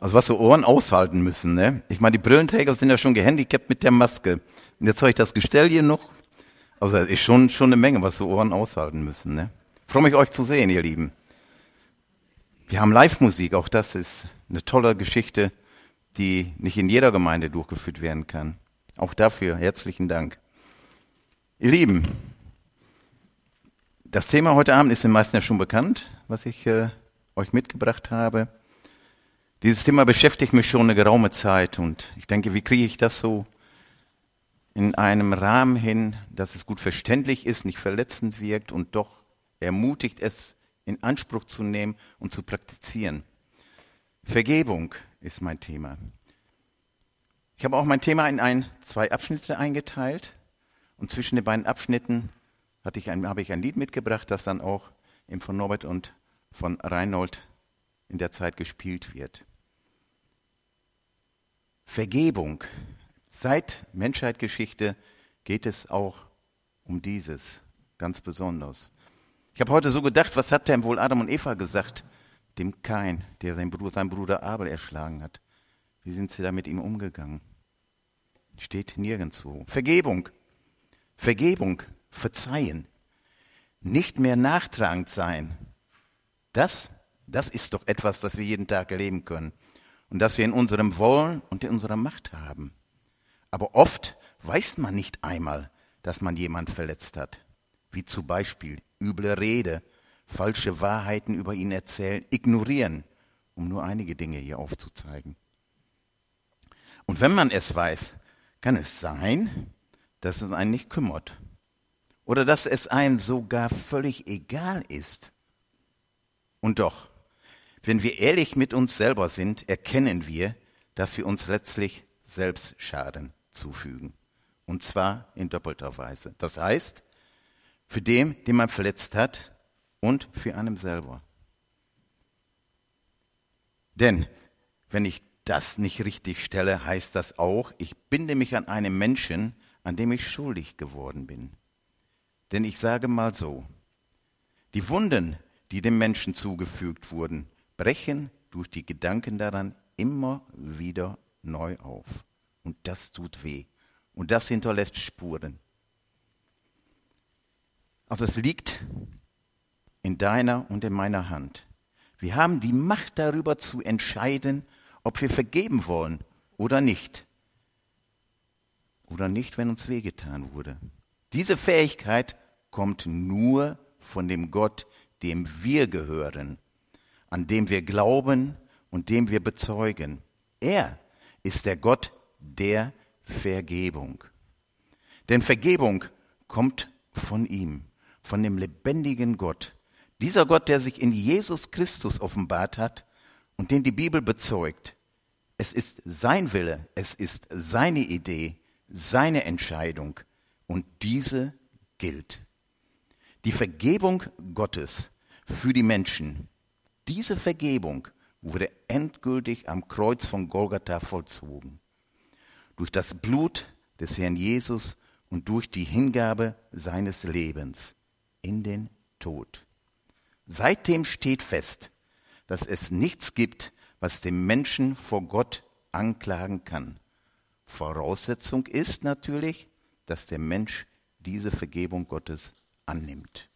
Also was so Ohren aushalten müssen, ne? Ich meine, die Brillenträger sind ja schon gehandicapt mit der Maske. Und jetzt habe ich das Gestell hier noch. Also es ist schon, schon eine Menge, was so Ohren aushalten müssen, ne? Freue mich, euch zu sehen, ihr Lieben. Wir haben Live-Musik, auch das ist eine tolle Geschichte, die nicht in jeder Gemeinde durchgeführt werden kann. Auch dafür herzlichen Dank. Ihr Lieben, das Thema heute Abend ist den meisten ja schon bekannt, was ich äh, euch mitgebracht habe. Dieses Thema beschäftigt mich schon eine geraume Zeit und ich denke, wie kriege ich das so in einem Rahmen hin, dass es gut verständlich ist, nicht verletzend wirkt und doch ermutigt es in Anspruch zu nehmen und zu praktizieren. Vergebung ist mein Thema. Ich habe auch mein Thema in ein, zwei Abschnitte eingeteilt und zwischen den beiden Abschnitten hatte ich ein, habe ich ein Lied mitgebracht, das dann auch im von Norbert und von Reinhold in der Zeit gespielt wird. Vergebung. Seit Menschheitsgeschichte geht es auch um dieses, ganz besonders. Ich habe heute so gedacht, was hat denn wohl Adam und Eva gesagt, dem Kain, der seinen Bruder, seinen Bruder Abel erschlagen hat? Wie sind sie da mit ihm umgegangen? Steht nirgendwo. Vergebung. Vergebung. Verzeihen. Nicht mehr nachtragend sein. Das, das ist doch etwas, das wir jeden Tag erleben können und das wir in unserem Wollen und in unserer Macht haben. Aber oft weiß man nicht einmal, dass man jemand verletzt hat, wie zum Beispiel üble Rede, falsche Wahrheiten über ihn erzählen, ignorieren, um nur einige Dinge hier aufzuzeigen. Und wenn man es weiß, kann es sein, dass es einen nicht kümmert oder dass es einem sogar völlig egal ist. Und doch, wenn wir ehrlich mit uns selber sind, erkennen wir, dass wir uns letztlich selbst Schaden zufügen. Und zwar in doppelter Weise. Das heißt, für den, den man verletzt hat und für einem selber. Denn wenn ich das nicht richtig stelle, heißt das auch, ich binde mich an einen Menschen, an dem ich schuldig geworden bin. Denn ich sage mal so, die Wunden, die dem Menschen zugefügt wurden, brechen durch die Gedanken daran immer wieder neu auf. Und das tut weh. Und das hinterlässt Spuren. Also es liegt in deiner und in meiner Hand. Wir haben die Macht darüber zu entscheiden, ob wir vergeben wollen oder nicht. Oder nicht, wenn uns wehgetan wurde. Diese Fähigkeit kommt nur von dem Gott, dem wir gehören an dem wir glauben und dem wir bezeugen. Er ist der Gott der Vergebung. Denn Vergebung kommt von ihm, von dem lebendigen Gott. Dieser Gott, der sich in Jesus Christus offenbart hat und den die Bibel bezeugt. Es ist sein Wille, es ist seine Idee, seine Entscheidung und diese gilt. Die Vergebung Gottes für die Menschen diese Vergebung wurde endgültig am Kreuz von Golgatha vollzogen. Durch das Blut des Herrn Jesus und durch die Hingabe seines Lebens in den Tod. Seitdem steht fest, dass es nichts gibt, was dem Menschen vor Gott anklagen kann. Voraussetzung ist natürlich, dass der Mensch diese Vergebung Gottes annimmt.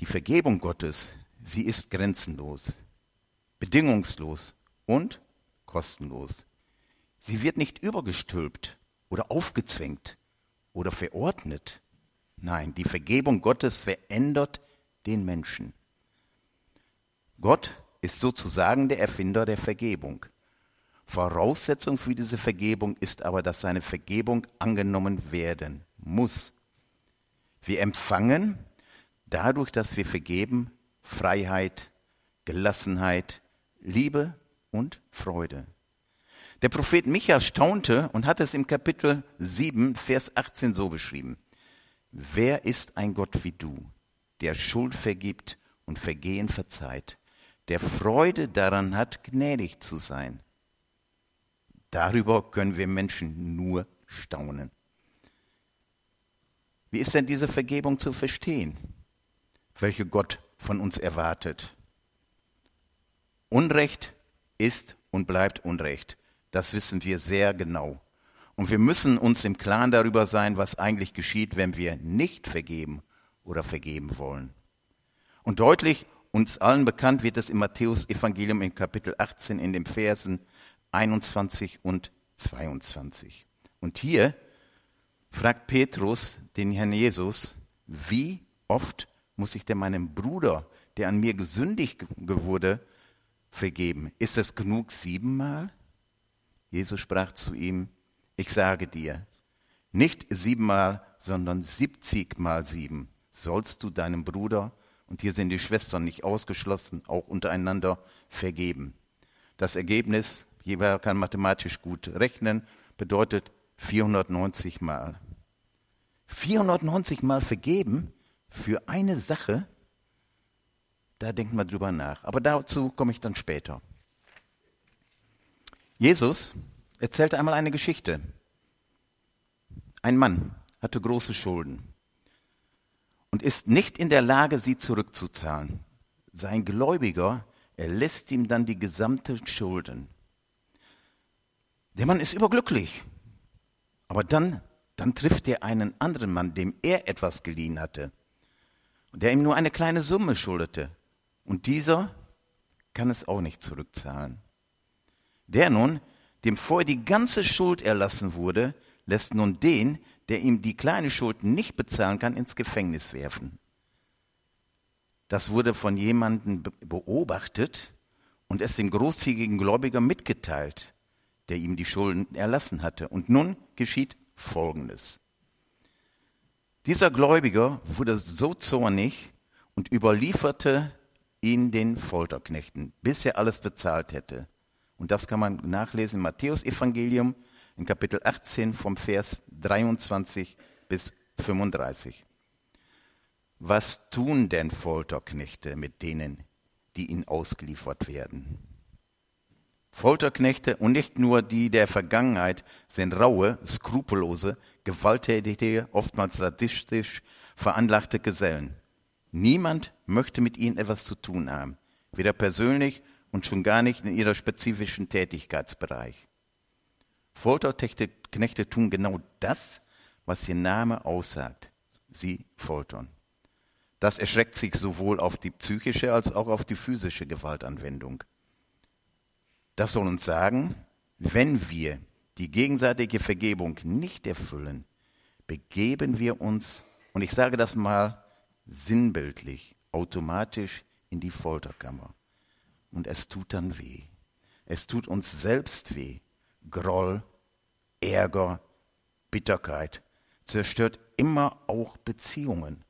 Die Vergebung Gottes, sie ist grenzenlos, bedingungslos und kostenlos. Sie wird nicht übergestülpt oder aufgezwängt oder verordnet. Nein, die Vergebung Gottes verändert den Menschen. Gott ist sozusagen der Erfinder der Vergebung. Voraussetzung für diese Vergebung ist aber, dass seine Vergebung angenommen werden muss. Wir empfangen dadurch, dass wir vergeben, Freiheit, Gelassenheit, Liebe und Freude. Der Prophet Micha staunte und hat es im Kapitel 7, Vers 18 so beschrieben. Wer ist ein Gott wie du, der Schuld vergibt und Vergehen verzeiht, der Freude daran hat, gnädig zu sein? Darüber können wir Menschen nur staunen. Wie ist denn diese Vergebung zu verstehen? Welche Gott von uns erwartet. Unrecht ist und bleibt Unrecht. Das wissen wir sehr genau. Und wir müssen uns im Klaren darüber sein, was eigentlich geschieht, wenn wir nicht vergeben oder vergeben wollen. Und deutlich uns allen bekannt wird es im Matthäus Evangelium in Kapitel 18 in den Versen 21 und 22. Und hier fragt Petrus den Herrn Jesus, wie oft muss ich denn meinem Bruder, der an mir gesündigt wurde, vergeben? Ist es genug siebenmal? Jesus sprach zu ihm, ich sage dir, nicht siebenmal, sondern siebzigmal sieben sollst du deinem Bruder, und hier sind die Schwestern nicht ausgeschlossen, auch untereinander vergeben. Das Ergebnis, jeder kann mathematisch gut rechnen, bedeutet 490 Mal. 490 Mal vergeben für eine Sache, da denkt man drüber nach. Aber dazu komme ich dann später. Jesus erzählte einmal eine Geschichte. Ein Mann hatte große Schulden und ist nicht in der Lage, sie zurückzuzahlen. Sein Gläubiger erlässt ihm dann die gesamten Schulden. Der Mann ist überglücklich. Aber dann, dann trifft er einen anderen Mann, dem er etwas geliehen hatte, der ihm nur eine kleine Summe schuldete. Und dieser kann es auch nicht zurückzahlen. Der nun, dem vorher die ganze Schuld erlassen wurde, lässt nun den, der ihm die kleine Schuld nicht bezahlen kann, ins Gefängnis werfen. Das wurde von jemandem beobachtet und es dem großzügigen Gläubiger mitgeteilt, der ihm die Schulden erlassen hatte. Und nun geschieht Folgendes. Dieser Gläubiger wurde so zornig und überlieferte ihn den Folterknechten, bis er alles bezahlt hätte. Und das kann man nachlesen im Matthäus-Evangelium in Kapitel 18 vom Vers 23 bis 35. Was tun denn Folterknechte mit denen, die ihnen ausgeliefert werden? Folterknechte und nicht nur die der Vergangenheit sind raue, skrupellose, gewalttätige, oftmals sadistisch veranlagte Gesellen. Niemand möchte mit ihnen etwas zu tun haben, weder persönlich und schon gar nicht in ihrer spezifischen Tätigkeitsbereich. Folterknechte tun genau das, was ihr Name aussagt. Sie foltern. Das erschreckt sich sowohl auf die psychische als auch auf die physische Gewaltanwendung. Das soll uns sagen, wenn wir die gegenseitige Vergebung nicht erfüllen, begeben wir uns, und ich sage das mal sinnbildlich, automatisch in die Folterkammer. Und es tut dann weh. Es tut uns selbst weh. Groll, Ärger, Bitterkeit zerstört immer auch Beziehungen.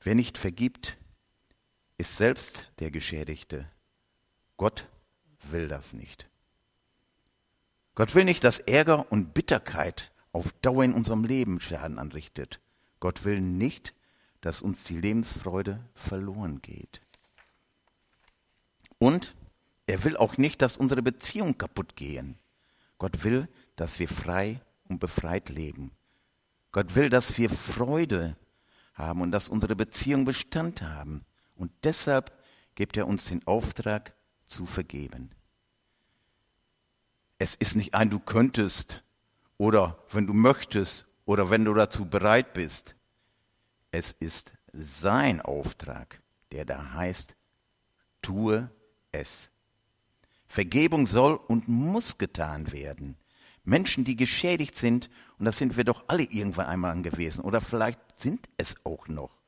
Wer nicht vergibt, ist selbst der Geschädigte. Gott will das nicht. Gott will nicht, dass Ärger und Bitterkeit auf Dauer in unserem Leben Schaden anrichtet. Gott will nicht, dass uns die Lebensfreude verloren geht. Und er will auch nicht, dass unsere Beziehungen kaputt gehen. Gott will, dass wir frei und befreit leben. Gott will, dass wir Freude haben und dass unsere Beziehungen Bestand haben. Und deshalb gibt er uns den Auftrag zu vergeben. Es ist nicht ein, du könntest oder wenn du möchtest oder wenn du dazu bereit bist. Es ist sein Auftrag, der da heißt, tue es. Vergebung soll und muss getan werden. Menschen, die geschädigt sind, und das sind wir doch alle irgendwann einmal gewesen, oder vielleicht sind es auch noch,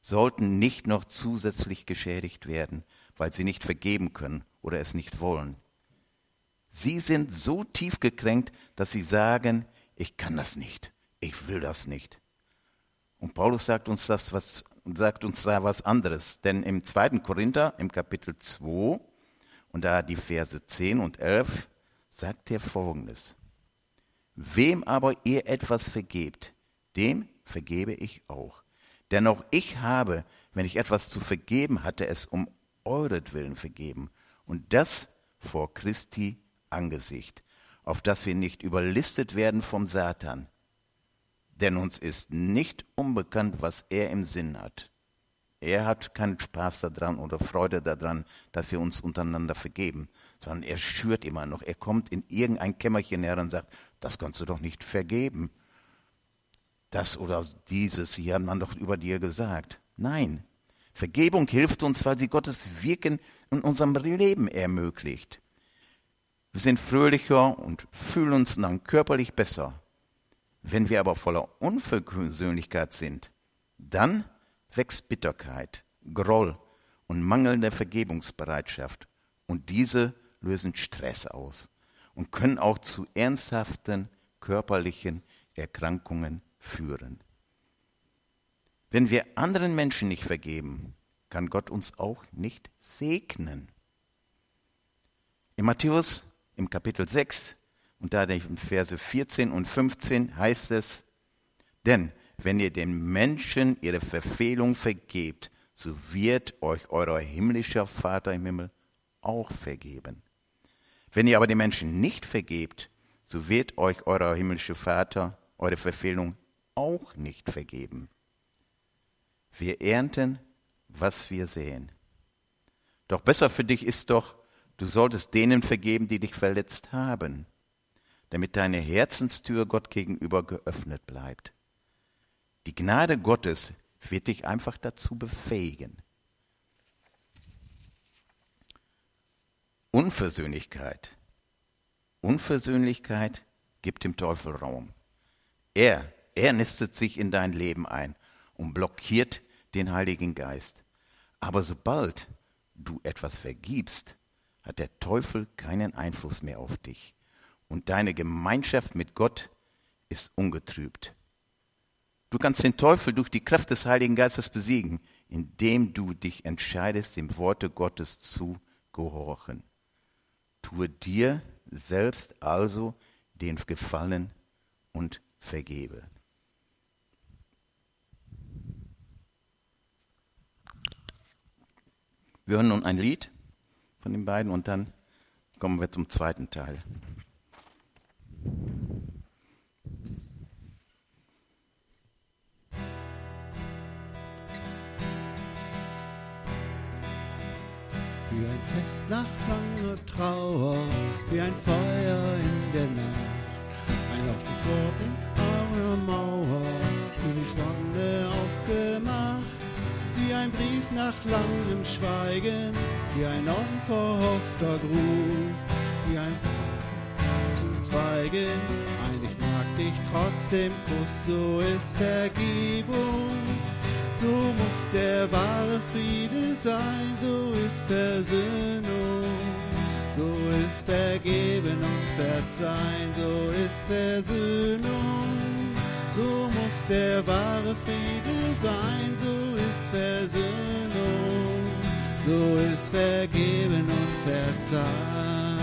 sollten nicht noch zusätzlich geschädigt werden, weil sie nicht vergeben können oder es nicht wollen. Sie sind so tief gekränkt, dass sie sagen, ich kann das nicht, ich will das nicht. Und Paulus sagt uns das was, sagt uns da was anderes. Denn im 2. Korinther, im Kapitel 2, und da die Verse 10 und 11, sagt er folgendes. Wem aber ihr etwas vergebt, dem vergebe ich auch. Denn auch ich habe, wenn ich etwas zu vergeben hatte, es um euretwillen vergeben. Und das vor Christi Angesicht, auf dass wir nicht überlistet werden vom Satan. Denn uns ist nicht unbekannt, was er im Sinn hat. Er hat keinen Spaß daran oder Freude daran, dass wir uns untereinander vergeben, sondern er schürt immer noch. Er kommt in irgendein Kämmerchen her und sagt, das kannst du doch nicht vergeben. Das oder dieses, hier hat man doch über dir gesagt. Nein, Vergebung hilft uns, weil sie Gottes Wirken in unserem Leben ermöglicht. Wir sind fröhlicher und fühlen uns dann körperlich besser. Wenn wir aber voller Unversöhnlichkeit sind, dann wächst Bitterkeit, Groll und mangelnde Vergebungsbereitschaft. Und diese lösen Stress aus und können auch zu ernsthaften körperlichen Erkrankungen führen. Wenn wir anderen Menschen nicht vergeben, kann Gott uns auch nicht segnen. In Matthäus im Kapitel 6 und da in Verse 14 und 15 heißt es, denn wenn ihr den Menschen ihre Verfehlung vergebt, so wird euch euer himmlischer Vater im Himmel auch vergeben. Wenn ihr aber den Menschen nicht vergebt, so wird euch euer himmlischer Vater eure Verfehlung auch nicht vergeben. Wir ernten, was wir sehen. Doch besser für dich ist doch, du solltest denen vergeben, die dich verletzt haben, damit deine Herzenstür Gott gegenüber geöffnet bleibt. Die Gnade Gottes wird dich einfach dazu befähigen. Unversöhnlichkeit. Unversöhnlichkeit gibt dem Teufel Raum. Er, er nistet sich in dein Leben ein und blockiert den Heiligen Geist. Aber sobald du etwas vergibst, hat der Teufel keinen Einfluss mehr auf dich. Und deine Gemeinschaft mit Gott ist ungetrübt. Du kannst den Teufel durch die Kraft des Heiligen Geistes besiegen, indem du dich entscheidest, dem Worte Gottes zu gehorchen. Tue dir selbst also den Gefallen und vergebe. Wir hören nun ein Lied von den beiden und dann kommen wir zum zweiten Teil. Ist Versöhnung. So ist Vergeben und Verzeihen, so ist Versöhnung. So muss der wahre Friede sein, so ist Versöhnung. So ist Vergeben und Verzeihen.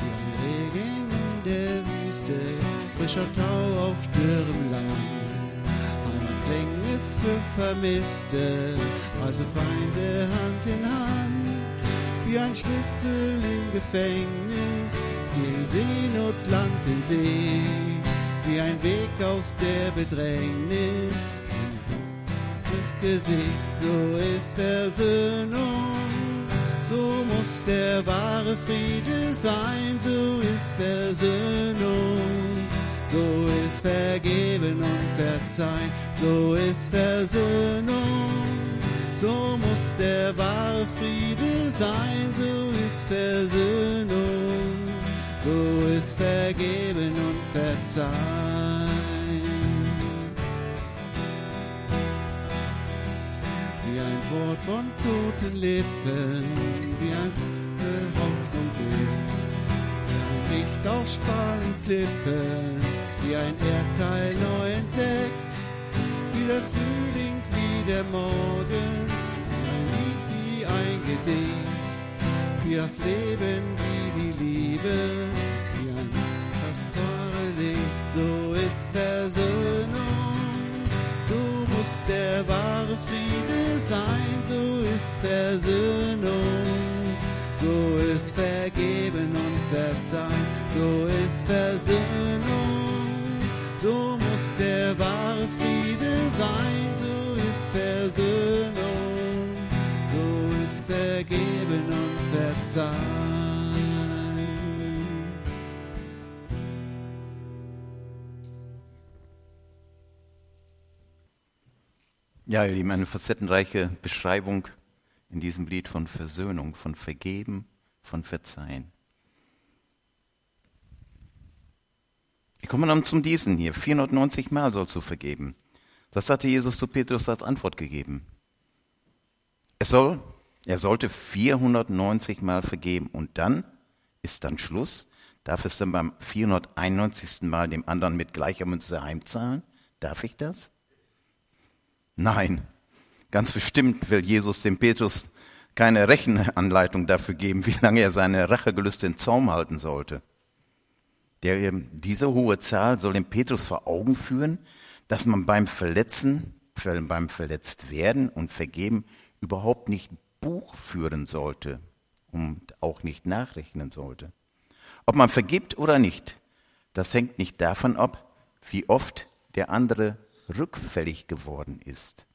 Wie ein Regen in der Wüste frischer Tau auf Klänge für Vermisste, alte Feinde Hand in Hand. Wie ein Schlüssel im Gefängnis, in Seenot Land in See. Wie ein Weg aus der Bedrängnis, das Gesicht, so ist Versöhnung. So muss der wahre Friede sein, so ist Versöhnung. So ist Vergeben und Verzeihen, so ist Versöhnung. So muss der wahre Friede sein, so ist Versöhnung. So ist Vergeben und Verzeihen. Wie ein Wort von toten Lippen, wie eine Hoffnung ein Licht auf Spalenklippen, wie ein Erdteil neu entdeckt. Wie der Frühling, wie der Morgen, wie ein Lied, wie ein Gedicht. Wie das Leben, wie die Liebe, wie ein kostbare Licht, so ist Versöhnung. So muss der wahre Friede sein, so ist Versöhnung. So ist Vergeben und Verzeihen, so ist Versöhnung. Sein. Ja, ihr Lieben, eine facettenreiche Beschreibung in diesem Lied von Versöhnung, von Vergeben, von Verzeihen. Ich komme dann zum diesen hier. 490 Mal sollst du vergeben. Das hatte Jesus zu Petrus als Antwort gegeben. Es soll, er sollte 490 Mal vergeben und dann ist dann Schluss. Darf es dann beim 491. Mal dem anderen mit gleicher Münze heimzahlen? Darf ich das? Nein, ganz bestimmt will Jesus dem Petrus keine Rechenanleitung dafür geben, wie lange er seine Rachegelüste in Zaum halten sollte. Der, diese hohe Zahl soll dem Petrus vor Augen führen, dass man beim Verletzen, beim Verletztwerden und Vergeben überhaupt nicht Buch führen sollte und auch nicht nachrechnen sollte. Ob man vergibt oder nicht, das hängt nicht davon ab, wie oft der andere rückfällig geworden ist.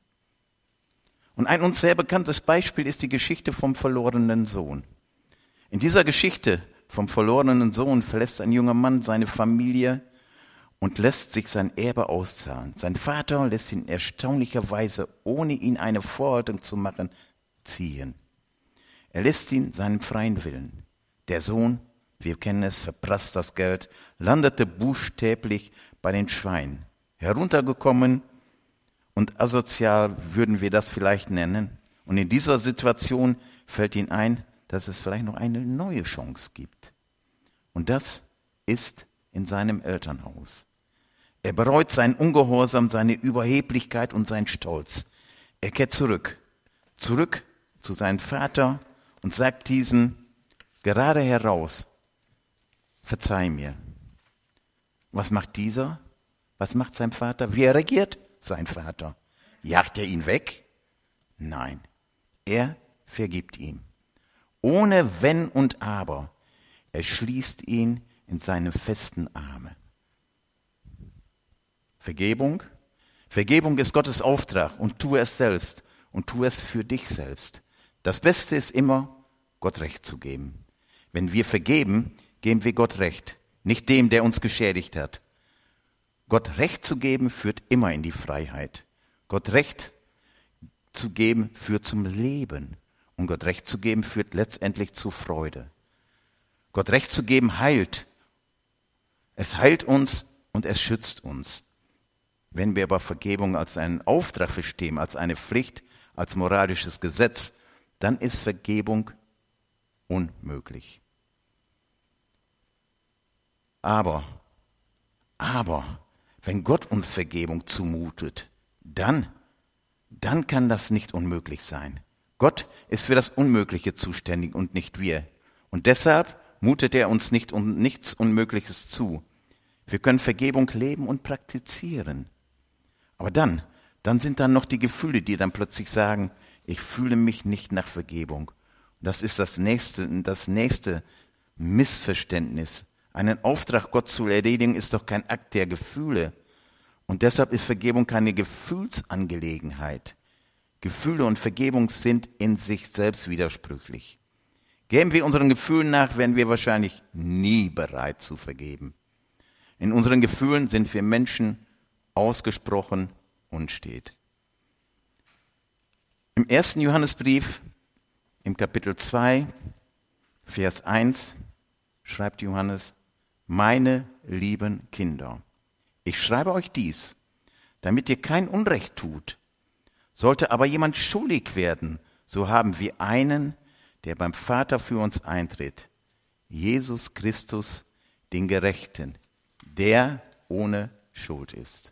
Und ein uns sehr bekanntes Beispiel ist die Geschichte vom verlorenen Sohn. In dieser Geschichte vom verlorenen Sohn verlässt ein junger Mann seine Familie und lässt sich sein Erbe auszahlen. Sein Vater lässt ihn erstaunlicherweise, ohne ihn eine Vorhaltung zu machen, ziehen. Er lässt ihn seinen freien Willen. Der Sohn, wir kennen es, verprasst das Geld, landete buchstäblich bei den Schweinen heruntergekommen und asozial würden wir das vielleicht nennen. Und in dieser Situation fällt ihm ein, dass es vielleicht noch eine neue Chance gibt. Und das ist in seinem Elternhaus. Er bereut sein Ungehorsam, seine Überheblichkeit und sein Stolz. Er kehrt zurück, zurück zu seinem Vater und sagt diesem gerade heraus, verzeih mir. Was macht dieser? Was macht sein Vater? Wie reagiert sein Vater? Jagt er ihn weg? Nein, er vergibt ihm. Ohne Wenn und Aber. Er schließt ihn in seine festen Arme. Vergebung? Vergebung ist Gottes Auftrag und tu es selbst und tu es für dich selbst. Das Beste ist immer, Gott Recht zu geben. Wenn wir vergeben, geben wir Gott Recht, nicht dem, der uns geschädigt hat. Gott Recht zu geben führt immer in die Freiheit. Gott Recht zu geben führt zum Leben. Und Gott Recht zu geben führt letztendlich zu Freude. Gott Recht zu geben heilt. Es heilt uns und es schützt uns. Wenn wir aber Vergebung als einen Auftrag verstehen, als eine Pflicht, als moralisches Gesetz, dann ist Vergebung unmöglich. Aber, aber, wenn Gott uns Vergebung zumutet, dann, dann kann das nicht unmöglich sein. Gott ist für das Unmögliche zuständig und nicht wir. Und deshalb mutet er uns nicht um nichts Unmögliches zu. Wir können Vergebung leben und praktizieren. Aber dann, dann sind dann noch die Gefühle, die dann plötzlich sagen, ich fühle mich nicht nach Vergebung. Das ist das nächste, das nächste Missverständnis. Einen Auftrag Gott zu erledigen ist doch kein Akt der Gefühle. Und deshalb ist Vergebung keine Gefühlsangelegenheit. Gefühle und Vergebung sind in sich selbst widersprüchlich. Geben wir unseren Gefühlen nach, werden wir wahrscheinlich nie bereit zu vergeben. In unseren Gefühlen sind wir Menschen ausgesprochen unstet. Im ersten Johannesbrief, im Kapitel 2, Vers 1, schreibt Johannes, meine lieben Kinder, ich schreibe euch dies, damit ihr kein Unrecht tut. Sollte aber jemand schuldig werden, so haben wir einen, der beim Vater für uns eintritt, Jesus Christus, den Gerechten, der ohne Schuld ist.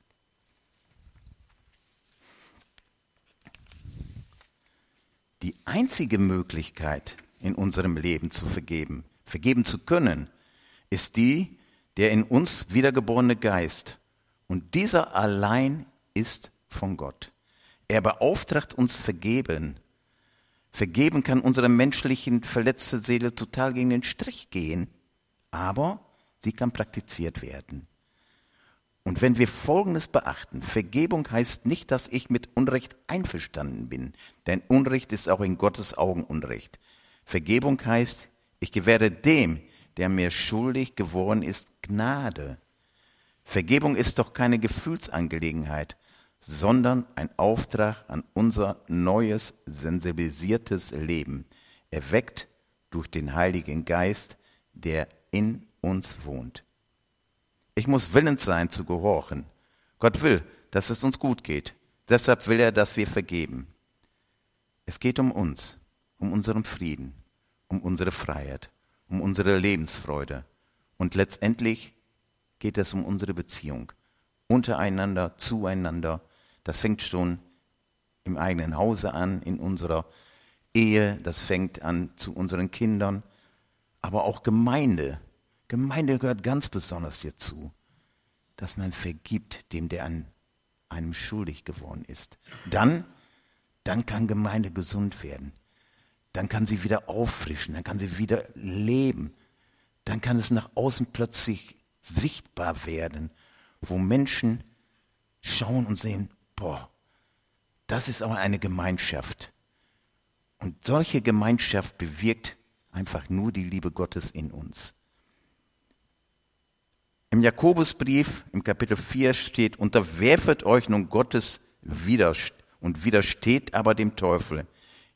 Die einzige Möglichkeit in unserem Leben zu vergeben, vergeben zu können, ist die, der in uns wiedergeborene Geist. Und dieser allein ist von Gott. Er beauftragt uns vergeben. Vergeben kann unsere menschlichen verletzte Seele total gegen den Strich gehen, aber sie kann praktiziert werden. Und wenn wir Folgendes beachten, Vergebung heißt nicht, dass ich mit Unrecht einverstanden bin, denn Unrecht ist auch in Gottes Augen Unrecht. Vergebung heißt, Ich gewähre dem, der mir schuldig geworden ist, Gnade. Vergebung ist doch keine Gefühlsangelegenheit, sondern ein Auftrag an unser neues, sensibilisiertes Leben, erweckt durch den Heiligen Geist, der in uns wohnt. Ich muss willens sein zu gehorchen. Gott will, dass es uns gut geht. Deshalb will er, dass wir vergeben. Es geht um uns, um unseren Frieden, um unsere Freiheit, um unsere Lebensfreude. Und letztendlich geht es um unsere Beziehung untereinander, zueinander. Das fängt schon im eigenen Hause an, in unserer Ehe, das fängt an zu unseren Kindern, aber auch Gemeinde. Gemeinde gehört ganz besonders hierzu, dass man vergibt dem, der an einem schuldig geworden ist. Dann, dann kann Gemeinde gesund werden. Dann kann sie wieder auffrischen, dann kann sie wieder leben. Dann kann es nach außen plötzlich sichtbar werden, wo Menschen schauen und sehen, boah, das ist aber eine Gemeinschaft. Und solche Gemeinschaft bewirkt einfach nur die Liebe Gottes in uns. Im Jakobusbrief im Kapitel 4 steht, unterwerfet euch nun Gottes Widerstand und widersteht aber dem Teufel.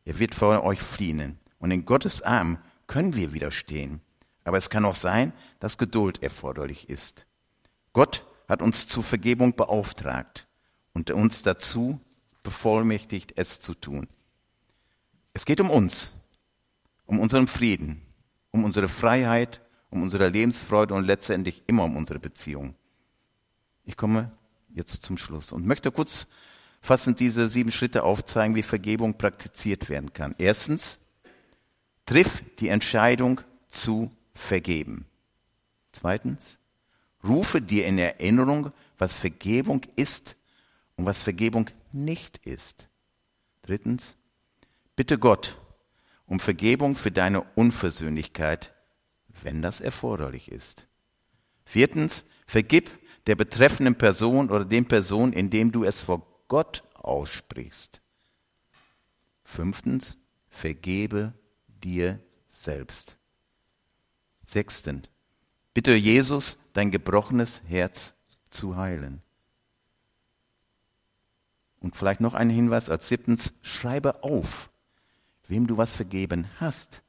Er wird vor euch fliehen. Und in Gottes Arm können wir widerstehen. Aber es kann auch sein, dass Geduld erforderlich ist. Gott hat uns zur Vergebung beauftragt und uns dazu bevollmächtigt, es zu tun. Es geht um uns, um unseren Frieden, um unsere Freiheit, um unsere Lebensfreude und letztendlich immer um unsere Beziehung. Ich komme jetzt zum Schluss und möchte kurz fassend diese sieben Schritte aufzeigen, wie Vergebung praktiziert werden kann. Erstens, triff die Entscheidung zu vergeben. Zweitens, rufe dir in Erinnerung, was Vergebung ist und was Vergebung nicht ist. Drittens, bitte Gott um Vergebung für deine Unversöhnlichkeit, wenn das erforderlich ist. Viertens, vergib der betreffenden Person oder dem Person, indem du es vor Gott aussprichst. Fünftens, vergebe dir selbst. Sechstens, bitte Jesus, dein gebrochenes Herz zu heilen. Und vielleicht noch ein Hinweis als siebtens, schreibe auf, wem du was vergeben hast.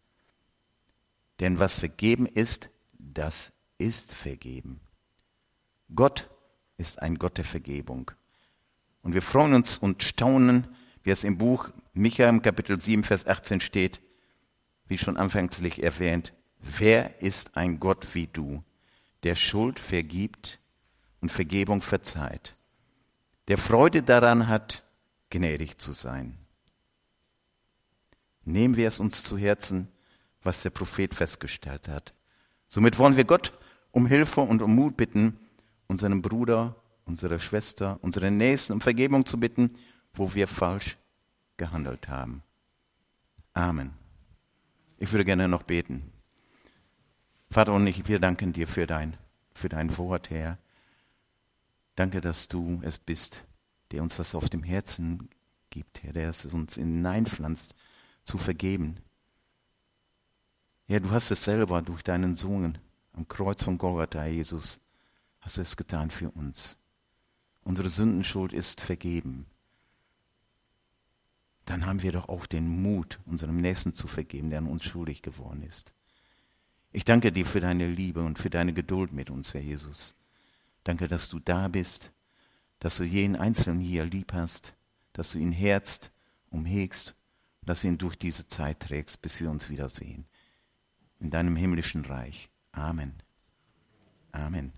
Denn was vergeben ist, das ist vergeben. Gott ist ein Gott der Vergebung. Und wir freuen uns und staunen, wie es im Buch Micha im Kapitel 7, Vers 18 steht, wie schon anfänglich erwähnt, wer ist ein Gott wie du, der Schuld vergibt und Vergebung verzeiht, der Freude daran hat, gnädig zu sein. Nehmen wir es uns zu Herzen, was der Prophet festgestellt hat. Somit wollen wir Gott um Hilfe und um Mut bitten, unseren Bruder unsere Schwester, unsere Nächsten um Vergebung zu bitten, wo wir falsch gehandelt haben. Amen. Ich würde gerne noch beten. Vater und ich, wir danken dir für dein, für dein Wort, Herr. Danke, dass du es bist, der uns das auf dem Herzen gibt, Herr, der es uns hineinpflanzt, zu vergeben. Herr, du hast es selber durch deinen Sohn am Kreuz von Golgatha, Jesus, hast du es getan für uns unsere Sündenschuld ist vergeben, dann haben wir doch auch den Mut, unserem Nächsten zu vergeben, der an uns schuldig geworden ist. Ich danke dir für deine Liebe und für deine Geduld mit uns, Herr Jesus. Danke, dass du da bist, dass du jeden Einzelnen hier lieb hast, dass du ihn herzt, umhegst, dass du ihn durch diese Zeit trägst, bis wir uns wiedersehen. In deinem himmlischen Reich. Amen. Amen.